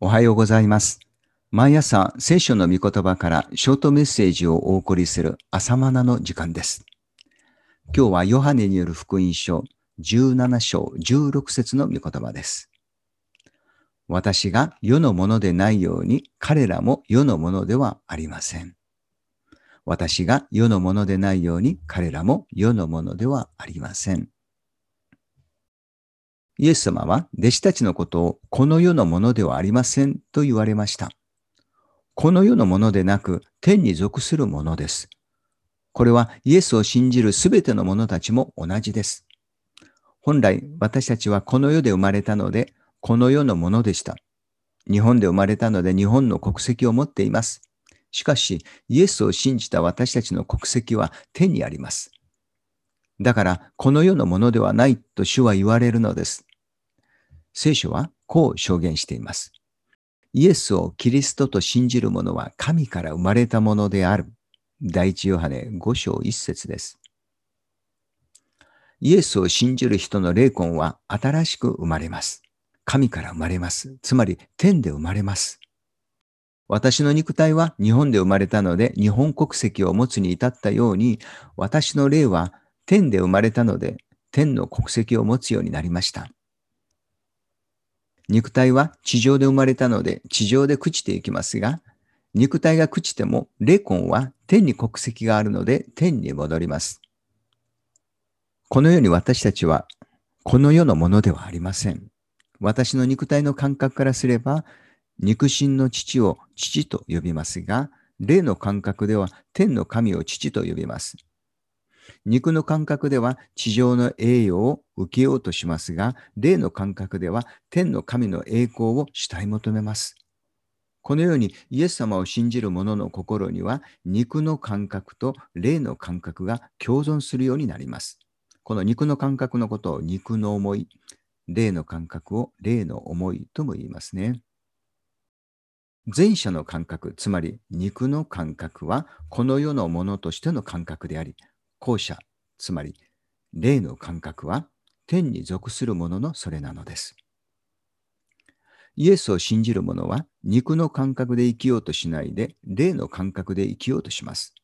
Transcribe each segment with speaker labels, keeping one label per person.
Speaker 1: おはようございます。毎朝、聖書の御言葉からショートメッセージをお送りする朝マナの時間です。今日はヨハネによる福音書17章16節の御言葉です。私が世のものでないように彼らも世のものではありません。私が世のものでないように彼らも世のものではありません。イエス様は弟子たちのことをこの世のものではありませんと言われました。この世のものでなく天に属するものです。これはイエスを信じるすべての者たちも同じです。本来私たちはこの世で生まれたのでこの世のものでした。日本で生まれたので日本の国籍を持っています。しかしイエスを信じた私たちの国籍は天にあります。だからこの世のものではないと主は言われるのです。聖書はこう証言しています。イエスをキリストと信じる者は神から生まれたものである。第一ヨハネ5章1節です。イエスを信じる人の霊魂は新しく生まれます。神から生まれます。つまり天で生まれます。私の肉体は日本で生まれたので日本国籍を持つに至ったように私の霊は天で生まれたので天の国籍を持つようになりました。肉体は地上で生まれたので地上で朽ちていきますが、肉体が朽ちても霊魂は天に国籍があるので天に戻ります。このように私たちはこの世のものではありません。私の肉体の感覚からすれば、肉親の父を父と呼びますが、霊の感覚では天の神を父と呼びます。肉の感覚では地上の栄誉を受けようとしますが、霊の感覚では天の神の栄光を主体求めます。このようにイエス様を信じる者の心には肉の感覚と霊の感覚が共存するようになります。この肉の感覚のことを肉の思い、霊の感覚を霊の思いとも言いますね。前者の感覚、つまり肉の感覚はこの世のものとしての感覚であり、後者、つまり霊の感覚は天に属するもののそれなのです。イエスを信じる者は肉の感覚で生きようとしないで霊の感覚で生きようとします。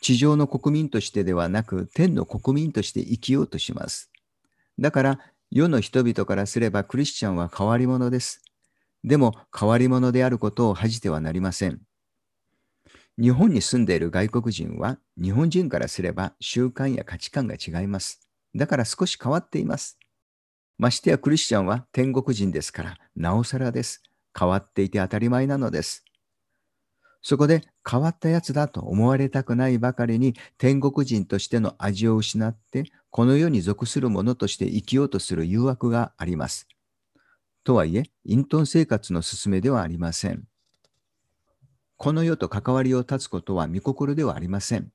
Speaker 1: 地上の国民としてではなく天の国民として生きようとします。だから世の人々からすればクリスチャンは変わり者です。でも変わり者であることを恥じてはなりません。日本に住んでいる外国人は日本人からすれば習慣や価値観が違います。だから少し変わっています。ましてやクリスチャンは天国人ですからなおさらです。変わっていて当たり前なのです。そこで変わったやつだと思われたくないばかりに天国人としての味を失ってこの世に属する者として生きようとする誘惑があります。とはいえ、隠遁生活の勧めではありません。この世と関わりを断つことは見心ではありません。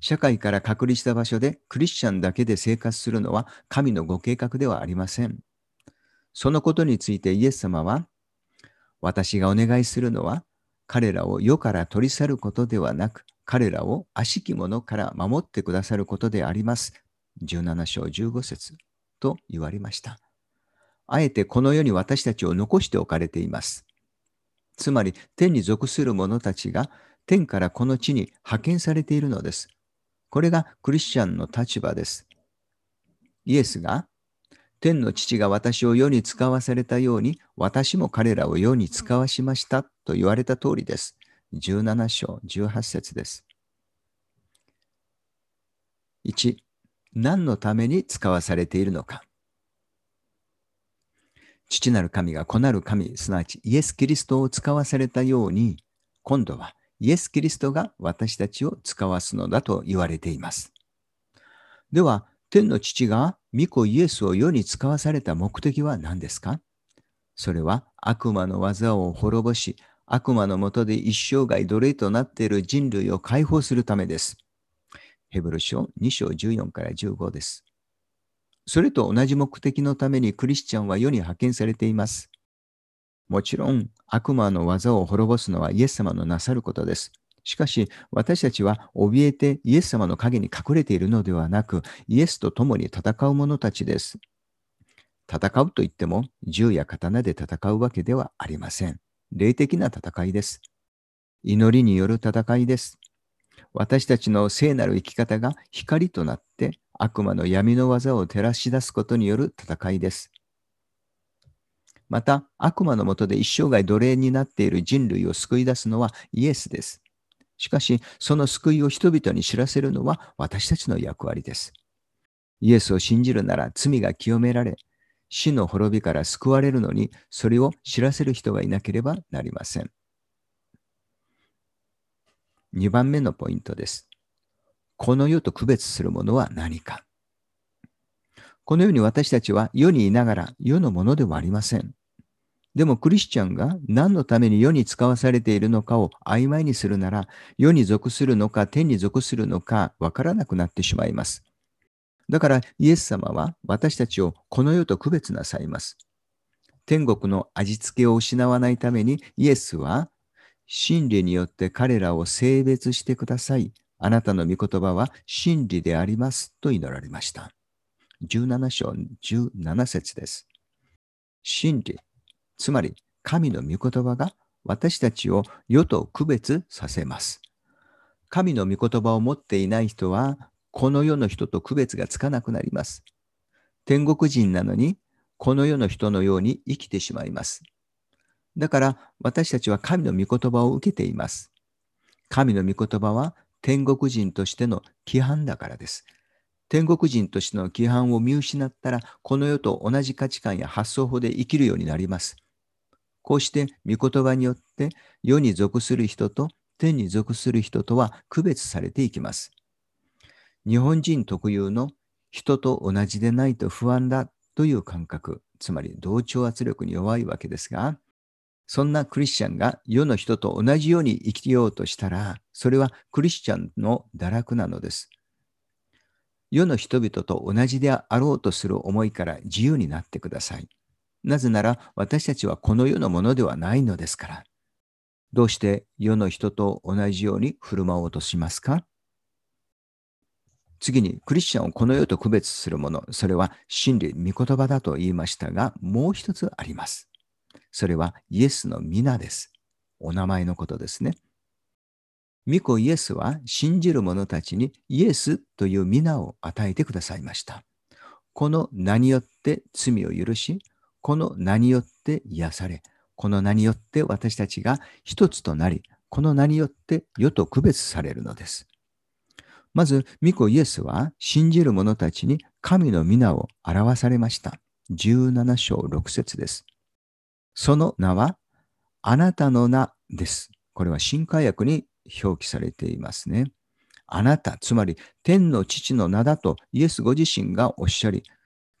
Speaker 1: 社会から隔離した場所でクリスチャンだけで生活するのは神のご計画ではありません。そのことについてイエス様は、私がお願いするのは、彼らを世から取り去ることではなく、彼らを悪しき者から守ってくださることであります。17章15節と言われました。あえてこの世に私たちを残しておかれています。つまり天に属する者たちが天からこの地に派遣されているのです。これがクリスチャンの立場です。イエスが天の父が私を世に使わされたように私も彼らを世に使わしましたと言われた通りです。17章18節です。1. 何のために使わされているのか。父なる神が子なる神、すなわちイエス・キリストを使わされたように、今度はイエス・キリストが私たちを使わすのだと言われています。では、天の父が御子イエスを世に使わされた目的は何ですか？それは悪魔の技を滅ぼし、悪魔のもとで一生涯奴隷となっている人類を解放するためです。ヘブル書2章14から15です。それと同じ目的のためにクリスチャンは世に派遣されています。もちろん悪魔の技を滅ぼすのはイエス様のなさることです。しかし私たちは怯えてイエス様の陰に隠れているのではなくイエスと共に戦う者たちです。戦うといっても銃や刀で戦うわけではありません。霊的な戦いです。祈りによる戦いです。私たちの聖なる生き方が光となって悪魔の闇の技を照らし出すことによる戦いです。また、悪魔のもとで一生涯奴隷になっている人類を救い出すのはイエスです。しかし、その救いを人々に知らせるのは私たちの役割です。イエスを信じるなら罪が清められ、死の滅びから救われるのに、それを知らせる人がいなければなりません。2番目のポイントです。この世と区別するものは何か。このように私たちは世にいながら世のものではありません。でもクリスチャンが何のために世に使わされているのかを曖昧にするなら、世に属するのか天に属するのかわからなくなってしまいます。だからイエス様は私たちをこの世と区別なさいます。天国の味付けを失わないためにイエスは真理によって彼らを性別してください。あなたの御言葉は真理でありますと祈られました。17章17節です。真理、つまり神の御言葉が私たちを世と区別させます。神の御言葉を持っていない人は、この世の人と区別がつかなくなります。天国人なのに、この世の人のように生きてしまいます。だから私たちは神の御言葉を受けています。神の御言葉は天国人としての規範だからです。天国人としての規範を見失ったら、この世と同じ価値観や発想法で生きるようになります。こうして御言葉によって世に属する人と天に属する人とは区別されていきます。日本人特有の人と同じでないと不安だという感覚、つまり同調圧力に弱いわけですが、そんなクリスチャンが世の人と同じように生きようとしたら、それはクリスチャンの堕落なのです。世の人々と同じであろうとする思いから自由になってください。なぜなら私たちはこの世のものではないのですから。どうして世の人と同じように振る舞おうとしますか？次に、クリスチャンをこの世と区別するもの、それは真理、御言葉だと言いましたが、もう一つあります。それはイエスの皆です。お名前のことですね。御子イエスは信じる者たちにイエスという皆を与えてくださいました。この名によって罪を許し、この名によって癒され、この名によって私たちが一つとなり、この名によって世と区別されるのです。まず、御子イエスは信じる者たちに神の皆を表されました。17章6節です。その名は、あなたの名です。これは新海訳に表記されていますね。あなた、つまり天の父の名だとイエスご自身がおっしゃり、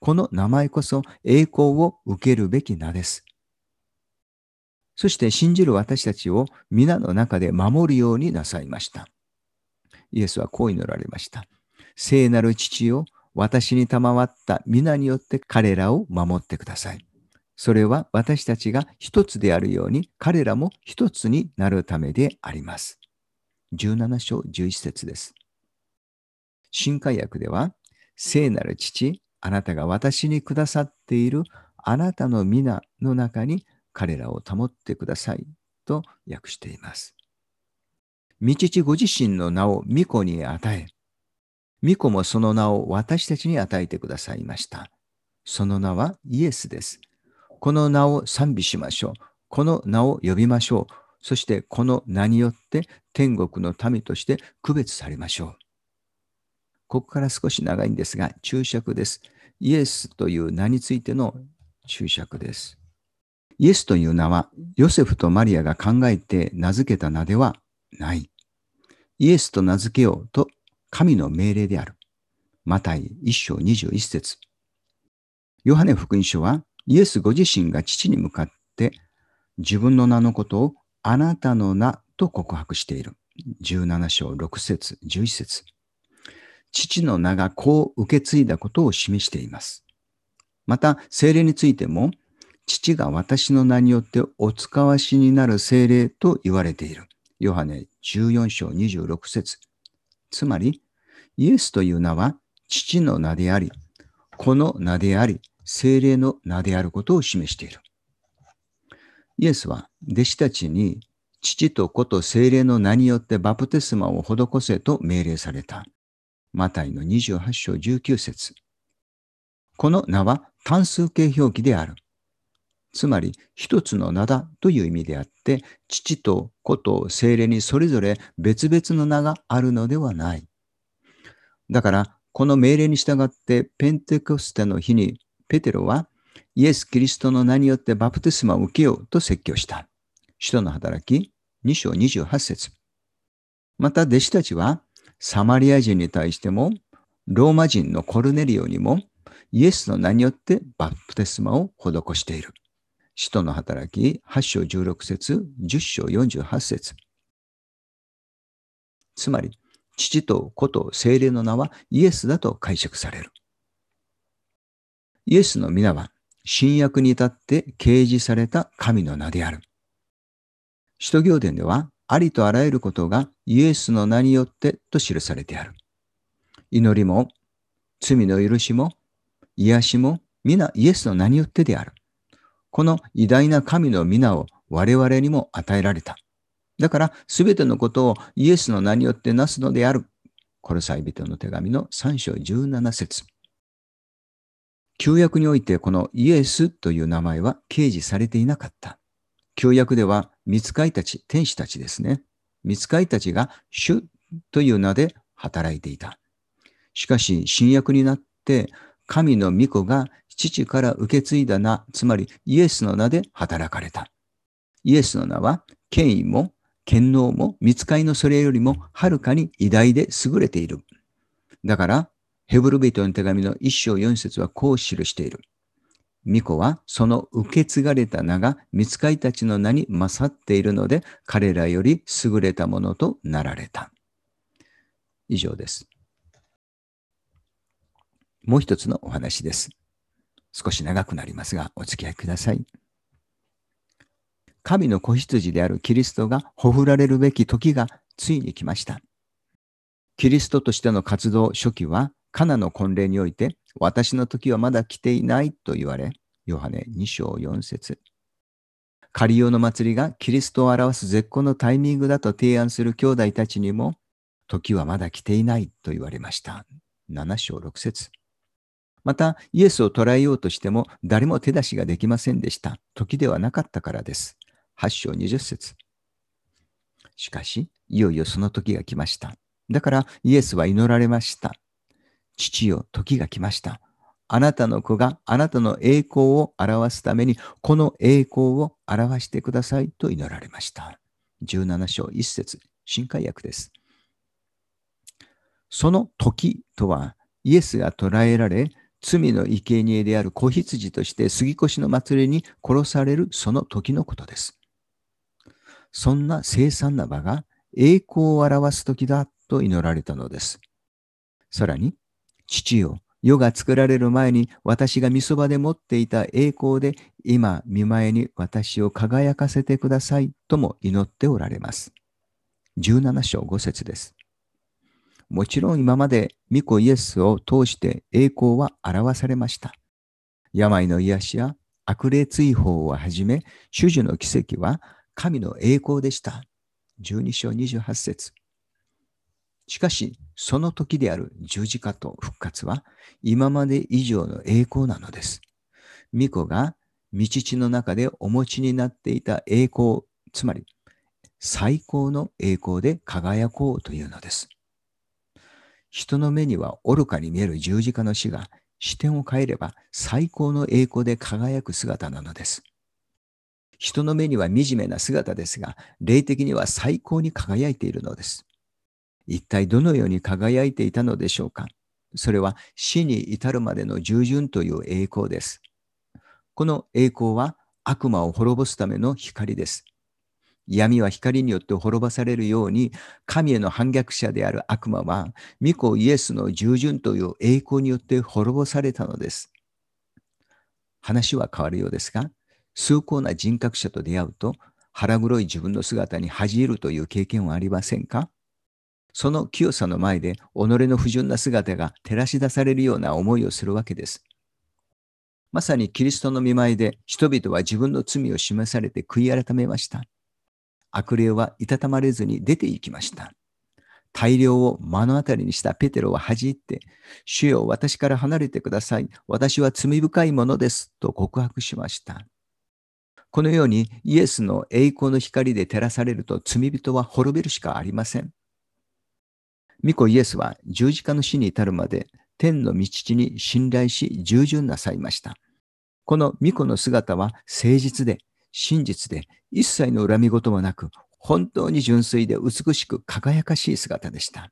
Speaker 1: この名前こそ栄光を受けるべき名です。そして信じる私たちを皆の中で守るようになさいました。イエスはこう祈られました。聖なる父よ、私に賜った皆によって彼らを守ってください。それは私たちが一つであるように彼らも一つになるためであります。17章11節です。新海訳では、聖なる父、あなたが私にくださっているあなたの皆の中に彼らを保ってくださいと訳しています。御父ご自身の名を御子に与え、御子もその名を私たちに与えてくださいました。その名はイエスです。この名を賛美しましょう。この名を呼びましょう。そしてこの名によって天国の民として区別されましょう。ここから少し長いんですが、注釈です。イエスという名についての注釈です。イエスという名は、ヨセフとマリアが考えて名付けた名ではない。イエスと名付けようと神の命令である。マタイ1章21節ヨハネ福音書は、イエスご自身が父に向かって自分の名のことをあなたの名と告白している。17章6節11節父の名がこう受け継いだことを示しています。また、精霊についても、父が私の名によってお使わしになる精霊と言われている。ヨハネ14章26節つまり、イエスという名は父の名であり、この名であり、精霊の名であることを示している。イエスは弟子たちに父と子と精霊の名によってバプテスマを施せと命令された。マタイの28章19節この名は単数形表記である。つまり一つの名だという意味であって、父と子と精霊にそれぞれ別々の名があるのではない。だから、この命令に従ってペンテコステの日にペテロはイエス・キリストの名によってバプテスマを受けようと説教した。使徒の働き2章28節また弟子たちはサマリア人に対してもローマ人のコルネリオにもイエスの名によってバプテスマを施している。使徒の働き8章16節10章48節つまり、父と子と精霊の名はイエスだと解釈される。イエスの皆は新約に至って掲示された神の名である。使徒行伝では、ありとあらゆることがイエスの名によってと記されてある。祈りも、罪の許しも、癒しも、皆イエスの名によってである。この偉大な神の皆を我々にも与えられた。だから、すべてのことをイエスの名によってなすのである。コロサイ人の手紙の3章17節旧約においてこのイエスという名前は掲示されていなかった。旧約では、見つかいたち、天使たちですね。見つかいたちが主という名で働いていた。しかし、新約になって、神の御子が父から受け継いだ名、つまりイエスの名で働かれた。イエスの名は、権威も、権能も、見つかいのそれよりもはるかに偉大で優れている。だから、ヘブルビトの手紙の一章四節はこう記している。巫女はその受け継がれた名が見つかいたちの名に勝っているので、彼らより優れたものとなられた。以上です。もう一つのお話です。少し長くなりますが、お付き合いください。神の子羊であるキリストがほふられるべき時がついに来ました。キリストとしての活動初期は、カナの婚礼において、私の時はまだ来ていないと言われ、ヨハネ2章4節カリオの祭りがキリストを表す絶好のタイミングだと提案する兄弟たちにも、時はまだ来ていないと言われました。7章6節また、イエスを捕らえようとしても誰も手出しができませんでした。時ではなかったからです。8章20節しかし、いよいよその時が来ました。だからイエスは祈られました。父よ、時が来ました。あなたの子があなたの栄光を表すために、この栄光を表してくださいと祈られました。17章1節新海訳です。その時とは、イエスが捕らえられ、罪の生贄である子羊として杉越の祭りに殺されるその時のことです。そんな凄惨な場が栄光を表す時だと祈られたのです。さらに、父よ、世が作られる前に私が御そばで持っていた栄光で今見前に私を輝かせてくださいとも祈っておられます。17章5節です。もちろん今まで御子イエスを通して栄光は表されました。病の癒しや悪霊追放をはじめ、主樹の奇跡は神の栄光でした。12章28節しかし、その時である十字架と復活は、今まで以上の栄光なのです。巫女が道地の中でお持ちになっていた栄光、つまり最高の栄光で輝こうというのです。人の目には愚かに見える十字架の死が視点を変えれば最高の栄光で輝く姿なのです。人の目には惨めな姿ですが、霊的には最高に輝いているのです。一体どのように輝いていたのでしょうか？それは死に至るまでの従順という栄光です。この栄光は悪魔を滅ぼすための光です。闇は光によって滅ぼされるように、神への反逆者である悪魔は、御子イエスの従順という栄光によって滅ぼされたのです。話は変わるようですが、崇高な人格者と出会うと、腹黒い自分の姿に恥じるという経験はありませんか？その清さの前で己の不純な姿が照らし出されるような思いをするわけです。まさにキリストの見舞いで人々は自分の罪を示されて悔い改めました。悪霊はいたたまれずに出て行きました。大量を目の当たりにしたペテロは恥じって、主よ私から離れてください。私は罪深いものです。と告白しました。このようにイエスの栄光の光で照らされると罪人は滅びるしかありません。御子イエスは十字架の死に至るまで天の道に信頼し従順なさいました。この御子の姿は誠実で真実で一切の恨み事もなく本当に純粋で美しく輝かしい姿でした。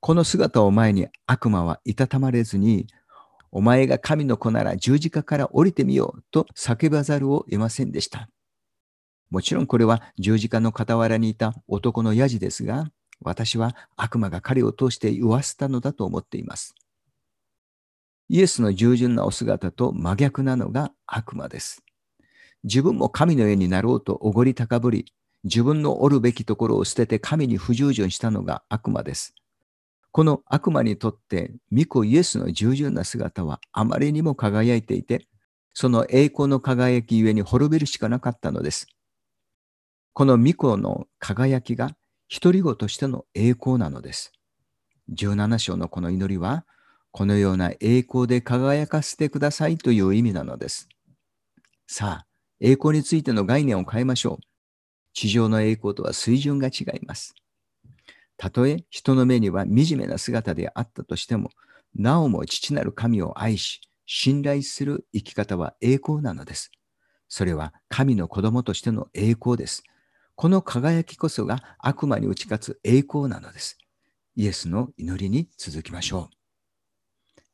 Speaker 1: この姿を前に悪魔はいたたまれずに、お前が神の子なら十字架から降りてみようと叫ばざるを得ませんでした。もちろんこれは十字架の傍らにいた男のヤジですが、私は悪魔が彼を通して言わせたのだと思っています。イエスの従順なお姿と真逆なのが悪魔です。自分も神のようになろうとおごり高ぶり、自分のおるべきところを捨てて神に不従順したのが悪魔です。この悪魔にとって、御子イエスの従順な姿はあまりにも輝いていて、その栄光の輝きゆえに滅びるしかなかったのです。この御子の輝きが独り子としての栄光なのです。17章のこの祈りは、このような栄光で輝かせてくださいという意味なのです。さあ、栄光についての概念を変えましょう。地上の栄光とは水準が違います。たとえ人の目には惨めな姿であったとしても、なおも父なる神を愛し、信頼する生き方は栄光なのです。それは神の子供としての栄光です。この輝きこそが悪魔に打ち勝つ栄光なのです。イエスの祈りに続きましょう。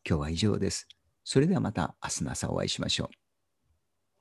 Speaker 1: 今日は以上です。それではまた明日の朝お会いしましょう。